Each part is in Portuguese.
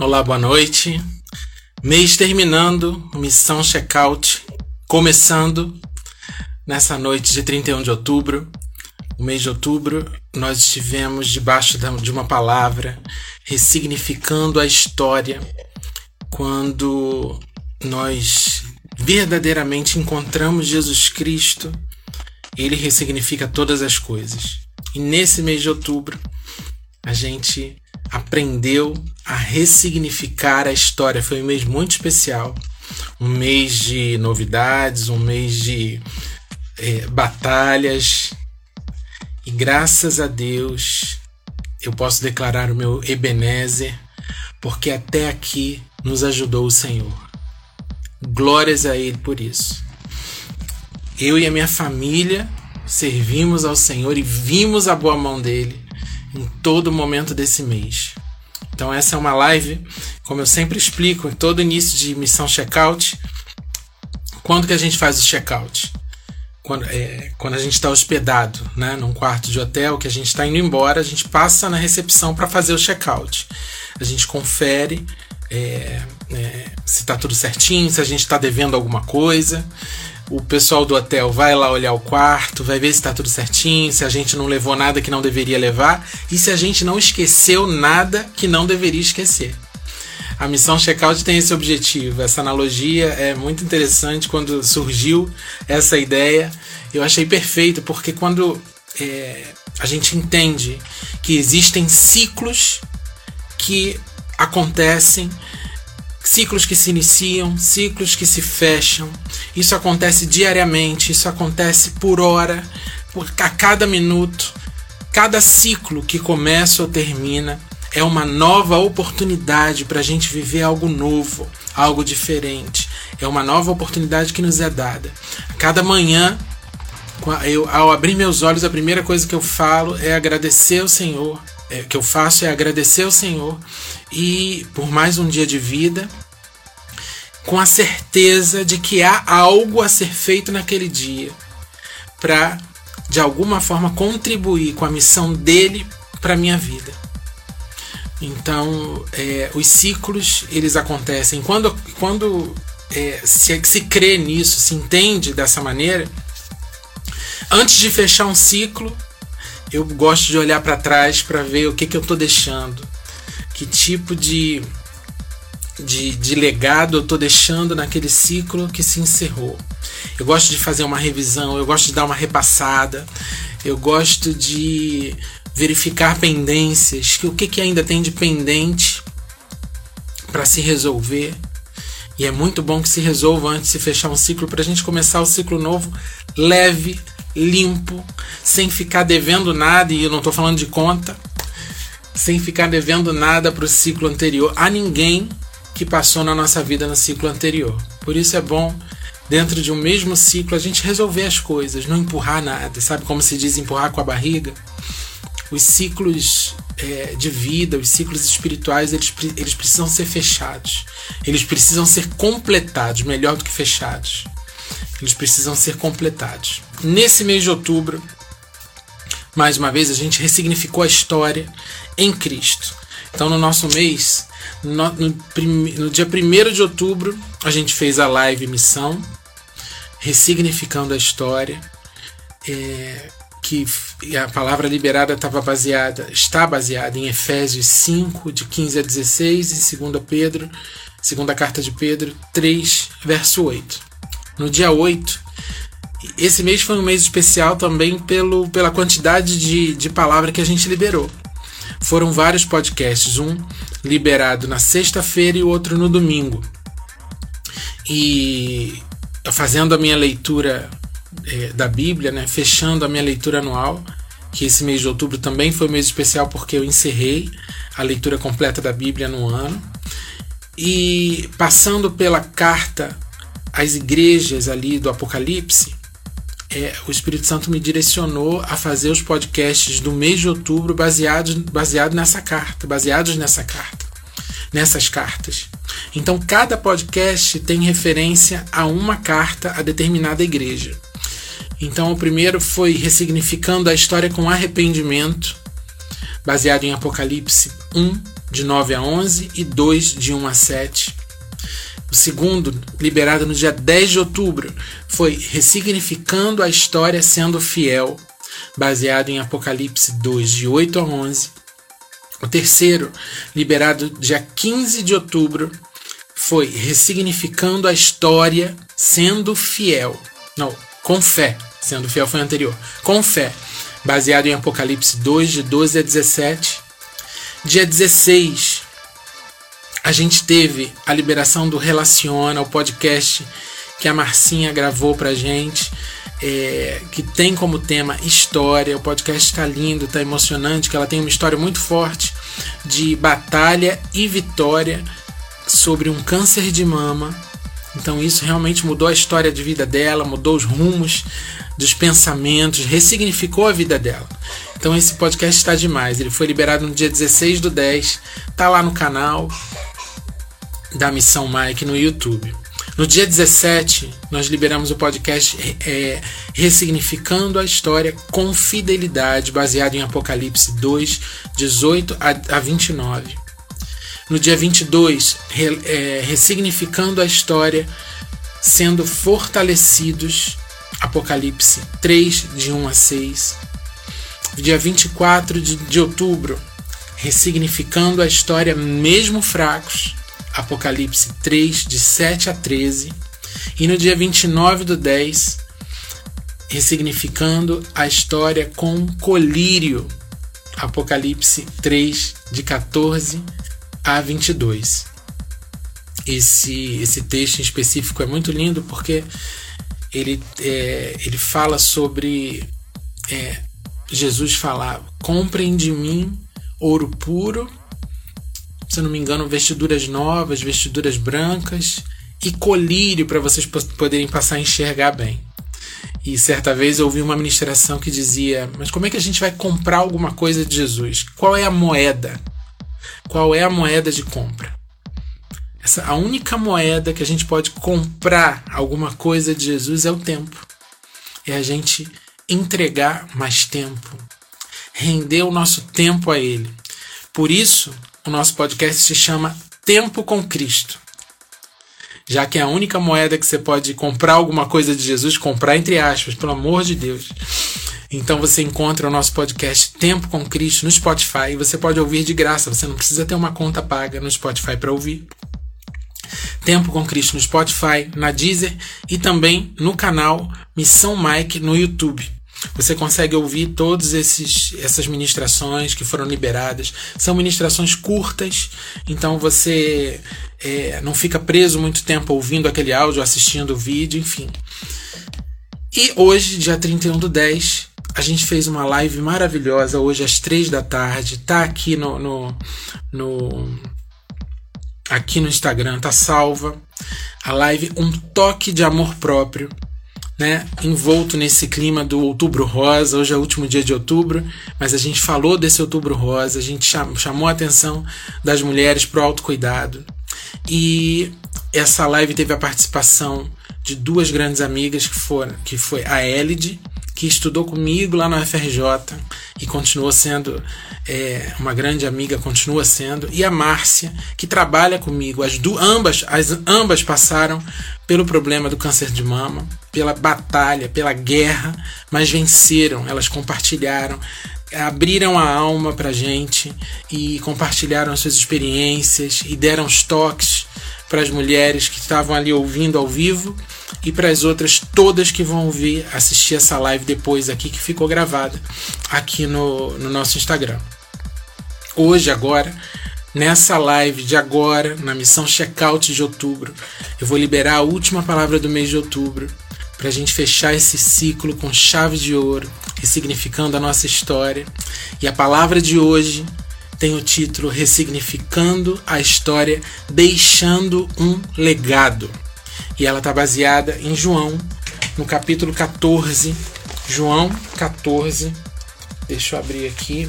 Olá, boa noite. Mês terminando, missão checkout começando nessa noite de 31 de outubro. O mês de outubro, nós estivemos debaixo de uma palavra ressignificando a história quando nós verdadeiramente encontramos Jesus Cristo, ele ressignifica todas as coisas. E nesse mês de outubro, a gente aprendeu a ressignificar a história. Foi um mês muito especial, um mês de novidades, um mês de é, batalhas. E graças a Deus eu posso declarar o meu Ebenezer, porque até aqui nos ajudou o Senhor. Glórias a Ele por isso. Eu e a minha família servimos ao Senhor e vimos a boa mão dele em todo momento desse mês. Então essa é uma live, como eu sempre explico, em todo início de missão checkout. Quando que a gente faz o checkout? Quando, é, quando a gente está hospedado, né, num quarto de hotel, que a gente está indo embora, a gente passa na recepção para fazer o checkout. A gente confere é, é, se está tudo certinho, se a gente está devendo alguma coisa o pessoal do hotel vai lá olhar o quarto, vai ver se está tudo certinho, se a gente não levou nada que não deveria levar e se a gente não esqueceu nada que não deveria esquecer. A missão checkout tem esse objetivo. Essa analogia é muito interessante quando surgiu essa ideia. Eu achei perfeito porque quando é, a gente entende que existem ciclos que acontecem ciclos que se iniciam, ciclos que se fecham. Isso acontece diariamente, isso acontece por hora, por, a cada minuto. Cada ciclo que começa ou termina é uma nova oportunidade para a gente viver algo novo, algo diferente. É uma nova oportunidade que nos é dada. A cada manhã, eu, ao abrir meus olhos, a primeira coisa que eu falo é agradecer ao Senhor. É, que eu faço é agradecer ao Senhor e por mais um dia de vida, com a certeza de que há algo a ser feito naquele dia para de alguma forma contribuir com a missão dele para minha vida. Então, é, os ciclos eles acontecem quando quando é, se, se crê nisso, se entende dessa maneira. Antes de fechar um ciclo, eu gosto de olhar para trás para ver o que, que eu estou deixando, que tipo de, de, de legado eu estou deixando naquele ciclo que se encerrou. Eu gosto de fazer uma revisão, eu gosto de dar uma repassada, eu gosto de verificar pendências, que o que, que ainda tem de pendente para se resolver. E é muito bom que se resolva antes de fechar um ciclo para a gente começar o ciclo novo leve, limpo, sem ficar devendo nada, e eu não estou falando de conta, sem ficar devendo nada para o ciclo anterior a ninguém que passou na nossa vida no ciclo anterior. Por isso é bom, dentro de um mesmo ciclo, a gente resolver as coisas, não empurrar nada. Sabe como se diz empurrar com a barriga? Os ciclos é, de vida, os ciclos espirituais, eles, eles precisam ser fechados. Eles precisam ser completados, melhor do que fechados. Eles precisam ser completados. Nesse mês de outubro, mais uma vez, a gente ressignificou a história em Cristo. Então, no nosso mês, no, no, no dia 1 de outubro, a gente fez a live Missão, ressignificando a história. É, que a palavra liberada estava baseada, está baseada em Efésios 5, de 15 a 16, e 2 Pedro, segunda carta de Pedro 3, verso 8. No dia 8, esse mês foi um mês especial também pelo, pela quantidade de, de palavra que a gente liberou. Foram vários podcasts, um liberado na sexta-feira e o outro no domingo. E fazendo a minha leitura é, da Bíblia, né, fechando a minha leitura anual, que esse mês de outubro também foi um mês especial porque eu encerrei a leitura completa da Bíblia no ano. E passando pela carta às igrejas ali do Apocalipse, é, o Espírito Santo me direcionou a fazer os podcasts do mês de outubro baseados baseado nessa carta, baseados nessa carta, nessas cartas. Então cada podcast tem referência a uma carta a determinada igreja. Então o primeiro foi ressignificando a história com arrependimento, baseado em Apocalipse 1, de 9 a 11 e 2 de 1 a 7. O segundo, liberado no dia 10 de outubro, foi Ressignificando a História Sendo Fiel, baseado em Apocalipse 2, de 8 a 11. O terceiro, liberado dia 15 de outubro, foi Ressignificando a História Sendo Fiel. Não, com fé. Sendo fiel foi anterior. Com fé, baseado em Apocalipse 2, de 12 a 17. Dia 16, a gente teve a liberação do Relaciona, o podcast que a Marcinha gravou pra gente, é, que tem como tema história. O podcast está lindo, está emocionante, que ela tem uma história muito forte de batalha e vitória sobre um câncer de mama. Então isso realmente mudou a história de vida dela, mudou os rumos dos pensamentos, ressignificou a vida dela. Então esse podcast está demais. Ele foi liberado no dia 16 do 10, tá lá no canal da Missão Mike no YouTube. No dia 17, nós liberamos o podcast é, Ressignificando a História com Fidelidade, baseado em Apocalipse 2, 18 a, a 29. No dia 22, re, é, Ressignificando a História, sendo fortalecidos, Apocalipse 3, de 1 a 6. Dia 24 de, de outubro, Ressignificando a História, mesmo fracos, Apocalipse 3, de 7 a 13. E no dia 29 do 10, ressignificando a história com colírio. Apocalipse 3, de 14 a 22. Esse, esse texto em específico é muito lindo porque ele, é, ele fala sobre é, Jesus falar: comprem de mim ouro puro se não me engano, vestiduras novas, vestiduras brancas e colírio para vocês poderem passar a enxergar bem. E certa vez eu ouvi uma ministração que dizia: Mas como é que a gente vai comprar alguma coisa de Jesus? Qual é a moeda? Qual é a moeda de compra? Essa, a única moeda que a gente pode comprar alguma coisa de Jesus é o tempo. É a gente entregar mais tempo, render o nosso tempo a Ele. Por isso, o nosso podcast se chama Tempo com Cristo. Já que é a única moeda que você pode comprar alguma coisa de Jesus, comprar entre aspas, pelo amor de Deus. Então você encontra o nosso podcast Tempo com Cristo no Spotify e você pode ouvir de graça, você não precisa ter uma conta paga no Spotify para ouvir. Tempo com Cristo no Spotify, na Deezer e também no canal Missão Mike no YouTube. Você consegue ouvir todas essas ministrações que foram liberadas. São ministrações curtas, então você é, não fica preso muito tempo ouvindo aquele áudio, assistindo o vídeo, enfim. E hoje, dia 31 do 10, a gente fez uma live maravilhosa hoje às 3 da tarde. Tá aqui no, no, no aqui no Instagram, tá salva. A live Um Toque de Amor Próprio né, envolto nesse clima do outubro rosa. Hoje é o último dia de outubro, mas a gente falou desse outubro rosa, a gente chamou a atenção das mulheres para o autocuidado. E essa live teve a participação de duas grandes amigas que foram, que foi a Elide, que estudou comigo lá no FRJ e continuou sendo é, uma grande amiga, continua sendo, e a Márcia, que trabalha comigo. As duas, ambas, as ambas passaram pelo problema do câncer de mama, pela batalha, pela guerra, mas venceram. Elas compartilharam, abriram a alma pra gente e compartilharam as suas experiências e deram os toques para as mulheres que estavam ali ouvindo ao vivo e para as outras todas que vão ouvir, assistir essa live depois aqui, que ficou gravada aqui no, no nosso Instagram. Hoje, agora, nessa live de agora, na missão checkout de outubro, eu vou liberar a última palavra do mês de outubro para a gente fechar esse ciclo com chave de ouro, ressignificando a nossa história. E a palavra de hoje tem o título Ressignificando a História, Deixando um Legado. E ela está baseada em João, no capítulo 14. João 14. Deixa eu abrir aqui.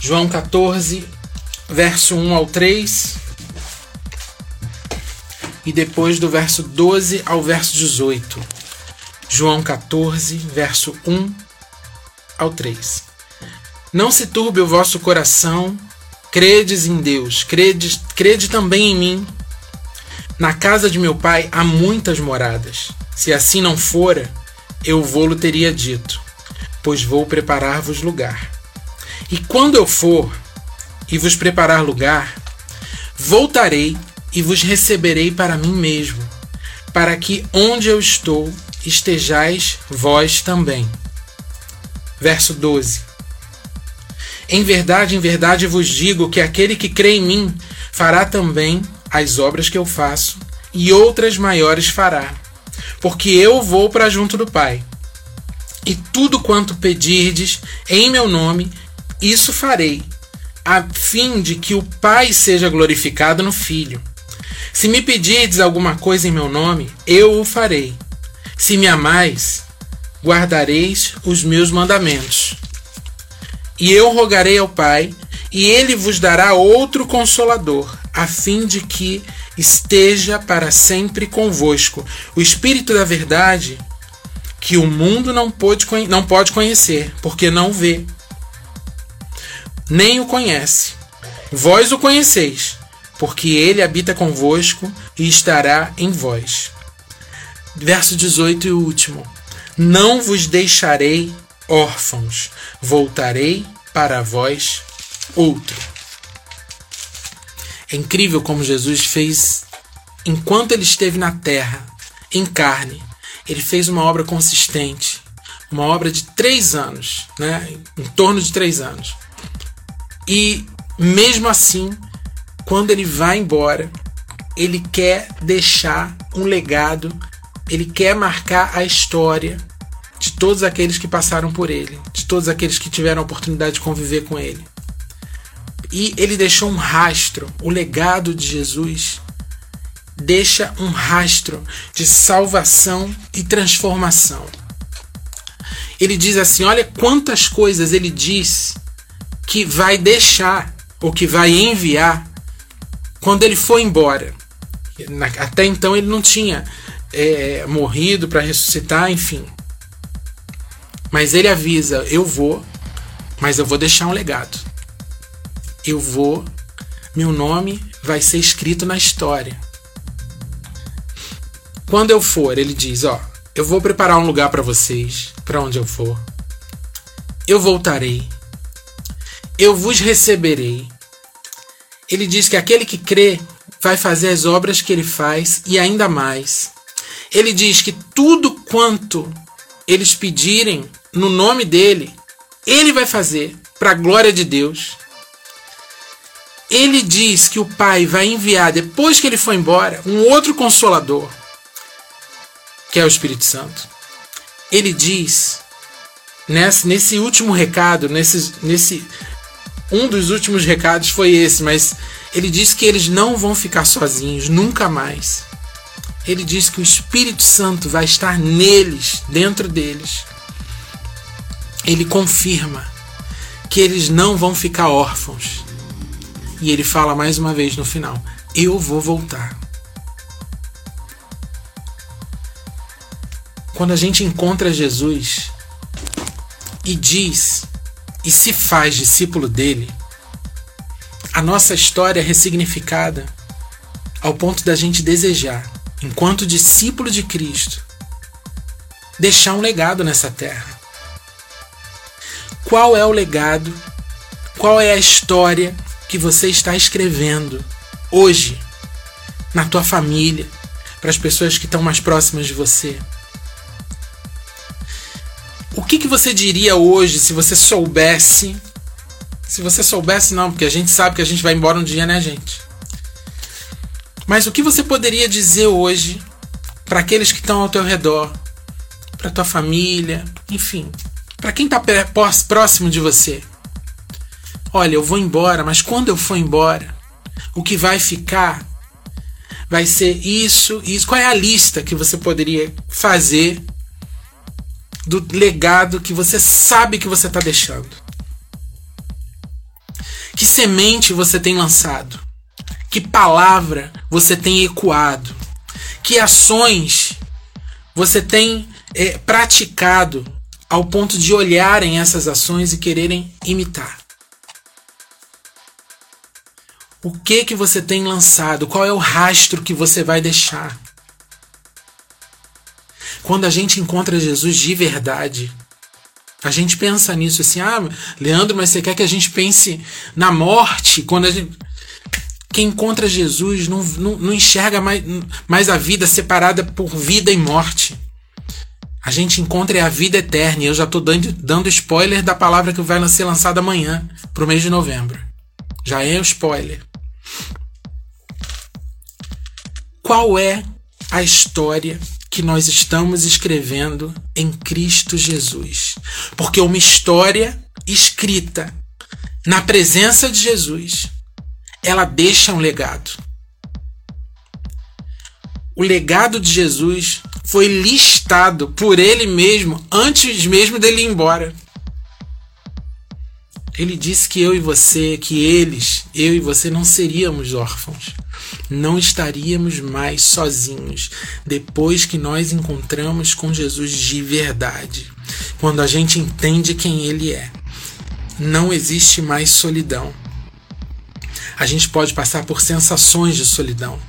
João 14, verso 1 ao 3. E depois do verso 12 ao verso 18. João 14, verso 1 ao 3. Não se turbe o vosso coração, credes em Deus, crede, crede também em mim. Na casa de meu pai há muitas moradas. Se assim não fora, eu vou-lo teria dito, pois vou preparar-vos lugar. E quando eu for e vos preparar lugar, voltarei e vos receberei para mim mesmo, para que onde eu estou estejais vós também. Verso 12. Em verdade, em verdade vos digo que aquele que crê em mim fará também as obras que eu faço, e outras maiores fará, porque eu vou para junto do Pai. E tudo quanto pedirdes em meu nome, isso farei, a fim de que o Pai seja glorificado no Filho. Se me pedirdes alguma coisa em meu nome, eu o farei. Se me amais, guardareis os meus mandamentos. E eu rogarei ao Pai, e ele vos dará outro consolador, a fim de que esteja para sempre convosco. O Espírito da Verdade, que o mundo não pode, não pode conhecer, porque não vê, nem o conhece. Vós o conheceis, porque ele habita convosco e estará em vós. Verso 18 e último. Não vos deixarei órfãos, voltarei para vós outro. É incrível como Jesus fez, enquanto ele esteve na terra, em carne, ele fez uma obra consistente, uma obra de três anos, né? em torno de três anos. E mesmo assim, quando ele vai embora, ele quer deixar um legado, ele quer marcar a história todos aqueles que passaram por ele, de todos aqueles que tiveram a oportunidade de conviver com ele. E ele deixou um rastro. O legado de Jesus deixa um rastro de salvação e transformação. Ele diz assim: olha quantas coisas ele diz que vai deixar ou que vai enviar quando ele for embora. Até então ele não tinha é, morrido para ressuscitar, enfim. Mas ele avisa: eu vou, mas eu vou deixar um legado eu vou, meu nome vai ser escrito na história. Quando eu for, ele diz: Ó, eu vou preparar um lugar para vocês, para onde eu for. Eu voltarei. Eu vos receberei. Ele diz que aquele que crê vai fazer as obras que ele faz e ainda mais. Ele diz que tudo quanto eles pedirem no nome dele, ele vai fazer para a glória de Deus ele diz que o Pai vai enviar, depois que ele for embora, um outro consolador, que é o Espírito Santo. Ele diz, nesse, nesse último recado, nesse, nesse. Um dos últimos recados foi esse, mas ele diz que eles não vão ficar sozinhos, nunca mais. Ele diz que o Espírito Santo vai estar neles, dentro deles. Ele confirma que eles não vão ficar órfãos e ele fala mais uma vez no final: Eu vou voltar. Quando a gente encontra Jesus e diz e se faz discípulo dele, a nossa história é ressignificada ao ponto da gente desejar, enquanto discípulo de Cristo, deixar um legado nessa terra. Qual é o legado? Qual é a história que você está escrevendo hoje na tua família, para as pessoas que estão mais próximas de você? O que, que você diria hoje se você soubesse? Se você soubesse, não, porque a gente sabe que a gente vai embora um dia, né, gente? Mas o que você poderia dizer hoje para aqueles que estão ao teu redor, para tua família, enfim, para quem está próximo de você? olha, eu vou embora, mas quando eu for embora, o que vai ficar vai ser isso, isso. Qual é a lista que você poderia fazer do legado que você sabe que você está deixando? Que semente você tem lançado? Que palavra você tem ecoado? Que ações você tem é, praticado ao ponto de olharem essas ações e quererem imitar? O que que você tem lançado? Qual é o rastro que você vai deixar? Quando a gente encontra Jesus de verdade, a gente pensa nisso assim, ah, Leandro, mas você quer que a gente pense na morte? Quando a gente. Quem encontra Jesus não, não, não enxerga mais, mais a vida separada por vida e morte. A gente encontra a vida eterna. E eu já estou dando, dando spoiler da palavra que vai ser lançada amanhã, para o mês de novembro. Já é o spoiler. Qual é a história que nós estamos escrevendo em Cristo Jesus. Porque uma história escrita na presença de Jesus, ela deixa um legado. O legado de Jesus foi listado por ele mesmo antes mesmo dele ir embora. Ele disse que eu e você, que eles, eu e você não seríamos órfãos não estaríamos mais sozinhos depois que nós encontramos com Jesus de verdade. Quando a gente entende quem Ele é, não existe mais solidão. A gente pode passar por sensações de solidão,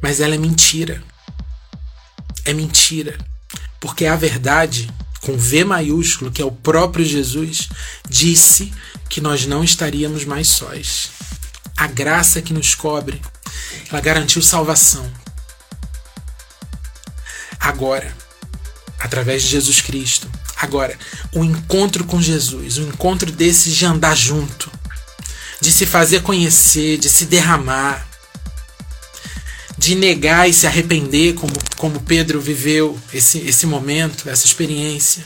mas ela é mentira. É mentira, porque a verdade, com V maiúsculo, que é o próprio Jesus, disse que nós não estaríamos mais sós a graça que nos cobre, ela garantiu salvação. Agora, através de Jesus Cristo, agora, o encontro com Jesus, o encontro desses de andar junto, de se fazer conhecer, de se derramar, de negar e se arrepender, como, como Pedro viveu esse, esse momento, essa experiência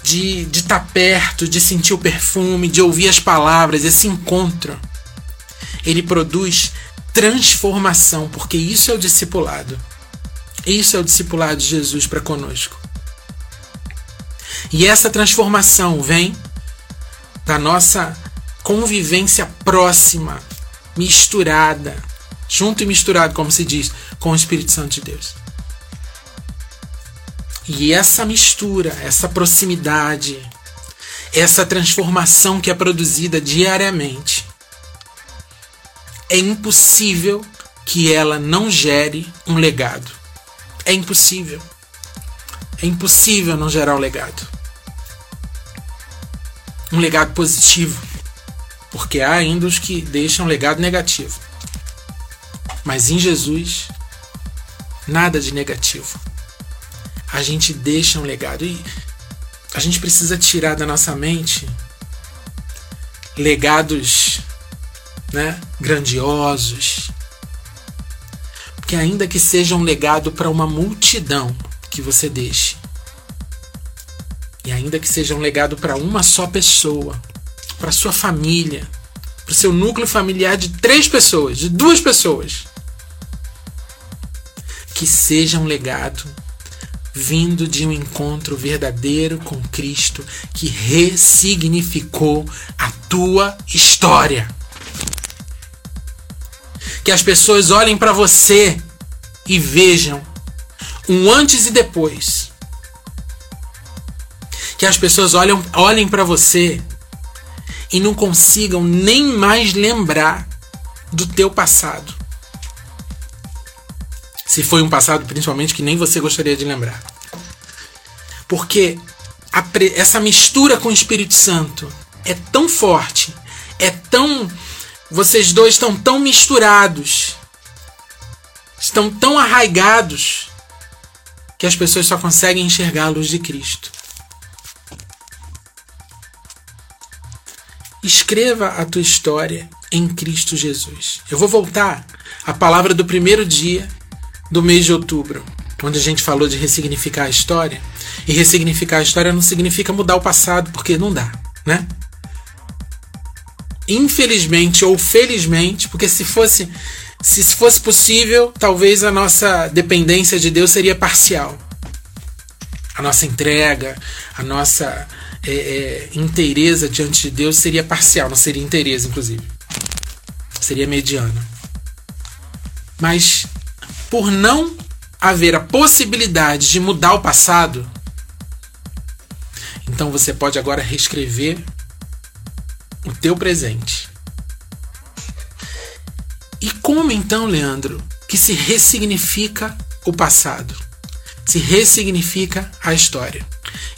de estar tá perto, de sentir o perfume, de ouvir as palavras, esse encontro, ele produz transformação, porque isso é o discipulado. Isso é o discipulado de Jesus para conosco. E essa transformação vem da nossa convivência próxima, misturada, junto e misturado, como se diz, com o Espírito Santo de Deus. E essa mistura, essa proximidade, essa transformação que é produzida diariamente, é impossível que ela não gere um legado. É impossível. É impossível não gerar um legado. Um legado positivo. Porque há ainda os que deixam legado negativo. Mas em Jesus, nada de negativo a gente deixa um legado. E a gente precisa tirar da nossa mente legados né, grandiosos. Porque ainda que seja um legado para uma multidão que você deixe, e ainda que seja um legado para uma só pessoa, para sua família, para seu núcleo familiar de três pessoas, de duas pessoas, que seja um legado vindo de um encontro verdadeiro com Cristo que ressignificou a tua história. Que as pessoas olhem para você e vejam um antes e depois. Que as pessoas olham, olhem para você e não consigam nem mais lembrar do teu passado. Se foi um passado, principalmente, que nem você gostaria de lembrar. Porque essa mistura com o Espírito Santo é tão forte, é tão. Vocês dois estão tão misturados, estão tão arraigados, que as pessoas só conseguem enxergar a luz de Cristo. Escreva a tua história em Cristo Jesus. Eu vou voltar à palavra do primeiro dia do mês de outubro, onde a gente falou de ressignificar a história. E ressignificar a história não significa mudar o passado, porque não dá, né? Infelizmente ou felizmente, porque se fosse se fosse possível, talvez a nossa dependência de Deus seria parcial. A nossa entrega, a nossa é, é, diante de Deus seria parcial, não seria inteireza, inclusive. Seria mediana. Mas por não haver a possibilidade de mudar o passado, então você pode agora reescrever o teu presente. como então, Leandro, que se ressignifica o passado? Se ressignifica a história?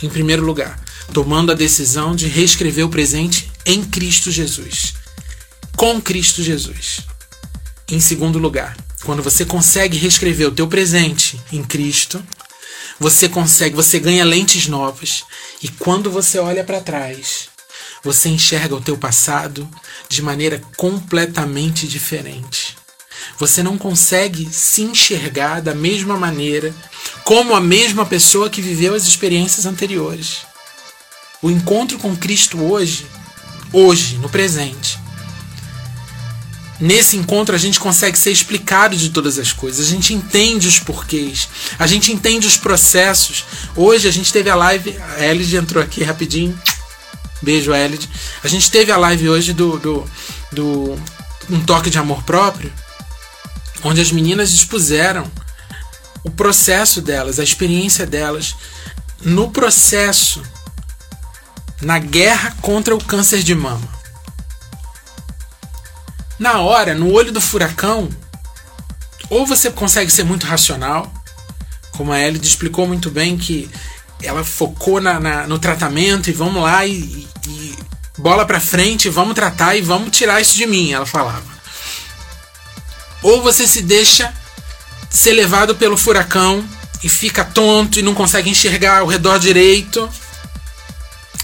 Em primeiro lugar, tomando a decisão de reescrever o presente em Cristo Jesus. Com Cristo Jesus. Em segundo lugar, quando você consegue reescrever o teu presente em Cristo, você consegue, você ganha lentes novas e quando você olha para trás, você enxerga o teu passado de maneira completamente diferente. Você não consegue se enxergar da mesma maneira como a mesma pessoa que viveu as experiências anteriores. O encontro com Cristo hoje, hoje, no presente, Nesse encontro a gente consegue ser explicado de todas as coisas, a gente entende os porquês, a gente entende os processos. Hoje a gente teve a live, a Elid entrou aqui rapidinho. Beijo, Elid. A gente teve a live hoje do, do, do Um Toque de Amor Próprio, onde as meninas expuseram o processo delas, a experiência delas no processo, na guerra contra o câncer de mama. Na hora, no olho do furacão, ou você consegue ser muito racional, como a Ellie explicou muito bem que ela focou na, na, no tratamento e vamos lá e, e bola para frente, vamos tratar e vamos tirar isso de mim, ela falava. Ou você se deixa ser levado pelo furacão e fica tonto e não consegue enxergar o redor direito.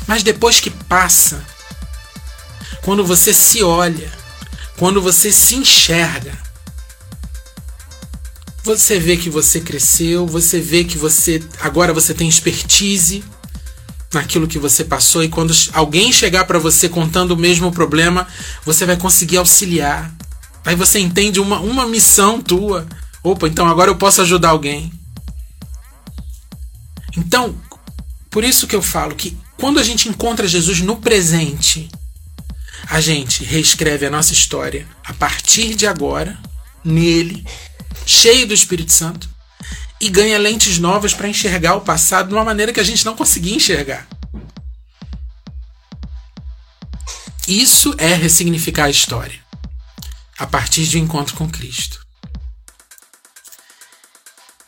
Mas depois que passa, quando você se olha, quando você se enxerga, você vê que você cresceu, você vê que você agora você tem expertise naquilo que você passou e quando alguém chegar para você contando o mesmo problema, você vai conseguir auxiliar. Aí você entende uma, uma missão tua. Opa, então agora eu posso ajudar alguém. Então, por isso que eu falo que quando a gente encontra Jesus no presente, a gente reescreve a nossa história a partir de agora, nele, cheio do Espírito Santo, e ganha lentes novas para enxergar o passado de uma maneira que a gente não conseguia enxergar. Isso é ressignificar a história a partir de um encontro com Cristo.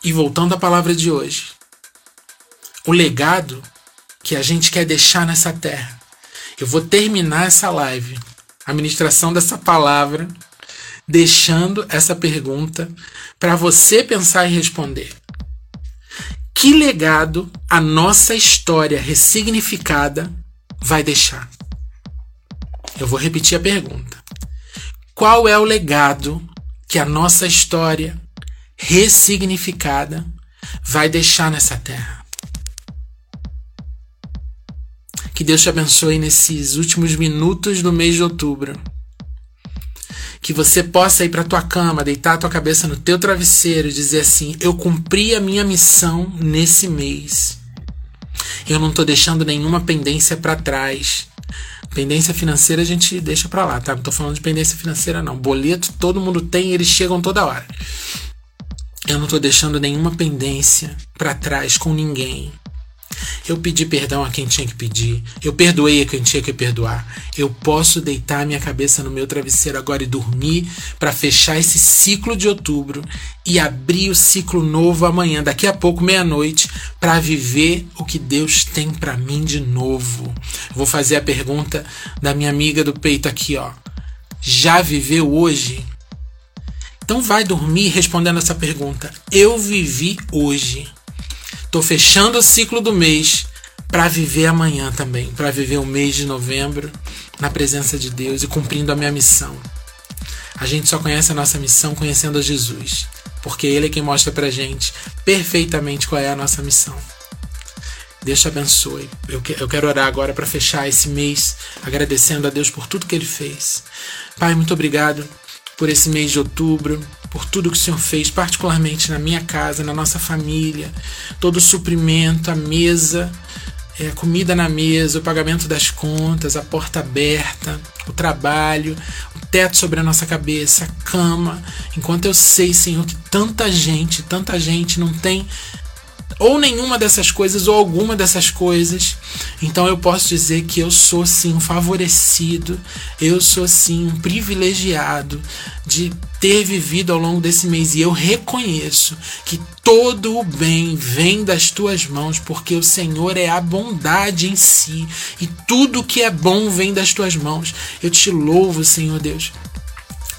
E voltando à palavra de hoje, o legado que a gente quer deixar nessa terra eu vou terminar essa live, a ministração dessa palavra, deixando essa pergunta para você pensar e responder. Que legado a nossa história ressignificada vai deixar? Eu vou repetir a pergunta. Qual é o legado que a nossa história ressignificada vai deixar nessa terra? Que Deus te abençoe nesses últimos minutos do mês de outubro. Que você possa ir para tua cama, deitar a tua cabeça no teu travesseiro e dizer assim: Eu cumpri a minha missão nesse mês. Eu não estou deixando nenhuma pendência para trás. Pendência financeira a gente deixa para lá, tá? Não tô falando de pendência financeira não. Boleto todo mundo tem, eles chegam toda hora. Eu não tô deixando nenhuma pendência para trás com ninguém. Eu pedi perdão a quem tinha que pedir. Eu perdoei a quem tinha que perdoar. Eu posso deitar minha cabeça no meu travesseiro agora e dormir para fechar esse ciclo de outubro e abrir o ciclo novo amanhã, daqui a pouco, meia-noite, para viver o que Deus tem para mim de novo. Vou fazer a pergunta da minha amiga do peito aqui, ó. Já viveu hoje? Então vai dormir respondendo essa pergunta. Eu vivi hoje. Tô fechando o ciclo do mês para viver amanhã também, para viver o mês de novembro na presença de Deus e cumprindo a minha missão. A gente só conhece a nossa missão conhecendo a Jesus, porque Ele é quem mostra pra gente perfeitamente qual é a nossa missão. Deus te abençoe. Eu, eu quero orar agora para fechar esse mês agradecendo a Deus por tudo que Ele fez. Pai, muito obrigado por esse mês de outubro, por tudo que o Senhor fez, particularmente na minha casa, na nossa família, todo o suprimento, a mesa, é, a comida na mesa, o pagamento das contas, a porta aberta, o trabalho, o teto sobre a nossa cabeça, a cama. Enquanto eu sei, Senhor, que tanta gente, tanta gente não tem ou nenhuma dessas coisas ou alguma dessas coisas, então eu posso dizer que eu sou sim um favorecido, eu sou sim um privilegiado de ter vivido ao longo desse mês. E eu reconheço que todo o bem vem das tuas mãos, porque o Senhor é a bondade em si. E tudo que é bom vem das tuas mãos. Eu te louvo, Senhor Deus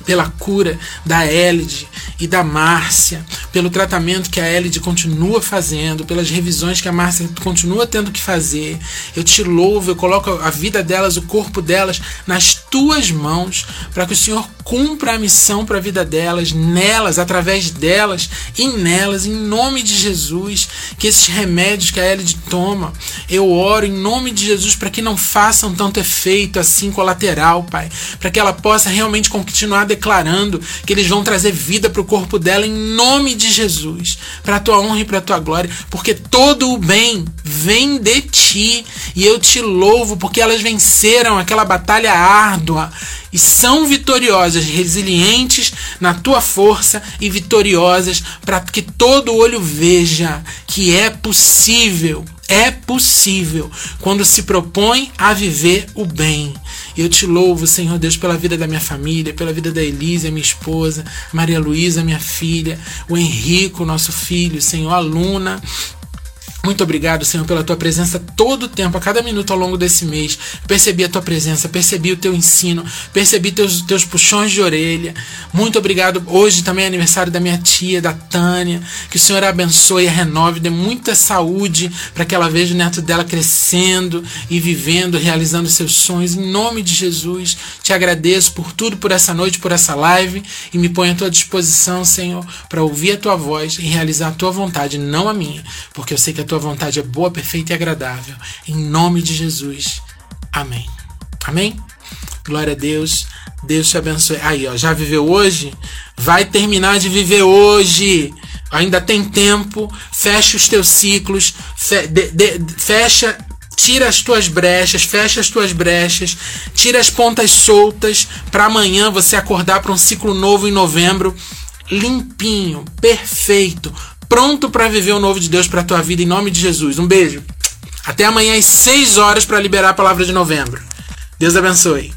pela cura da Elide e da Márcia, pelo tratamento que a Elide continua fazendo, pelas revisões que a Márcia continua tendo que fazer. Eu te louvo, eu coloco a vida delas, o corpo delas nas tuas mãos, para que o Senhor cumpra a missão para a vida delas, nelas, através delas e nelas, em nome de Jesus. Que esses remédios que a Elide toma, eu oro em nome de Jesus para que não façam tanto efeito assim colateral, Pai, para que ela possa realmente continuar declarando que eles vão trazer vida para o corpo dela em nome de Jesus, para a tua honra e para a tua glória, porque todo o bem vem de ti e eu te louvo porque elas venceram aquela batalha árdua e são vitoriosas, resilientes na tua força e vitoriosas para que todo olho veja que é possível, é possível quando se propõe a viver o bem. Eu te louvo, Senhor Deus, pela vida da minha família, pela vida da Elisa, minha esposa, Maria Luísa, minha filha, o Henrico, nosso filho, Senhor, a Luna, muito obrigado, Senhor, pela tua presença todo o tempo, a cada minuto ao longo desse mês. Percebi a tua presença, percebi o teu ensino, percebi teus, teus puxões de orelha. Muito obrigado. Hoje também é aniversário da minha tia, da Tânia. Que o Senhor a abençoe a renove, dê muita saúde para que ela veja o neto dela crescendo e vivendo, realizando seus sonhos. Em nome de Jesus, te agradeço por tudo, por essa noite, por essa live e me ponho à tua disposição, Senhor, para ouvir a tua voz e realizar a tua vontade, não a minha, porque eu sei que a tua tua vontade é boa, perfeita e agradável. Em nome de Jesus. Amém. Amém? Glória a Deus. Deus te abençoe. Aí, ó, já viveu hoje? Vai terminar de viver hoje. Ainda tem tempo. Fecha os teus ciclos. Fe de, de, fecha tira as tuas brechas, fecha as tuas brechas, tira as pontas soltas para amanhã você acordar para um ciclo novo em novembro, limpinho, perfeito, pronto para viver o novo de Deus para tua vida em nome de Jesus. Um beijo. Até amanhã às 6 horas para liberar a palavra de novembro. Deus abençoe.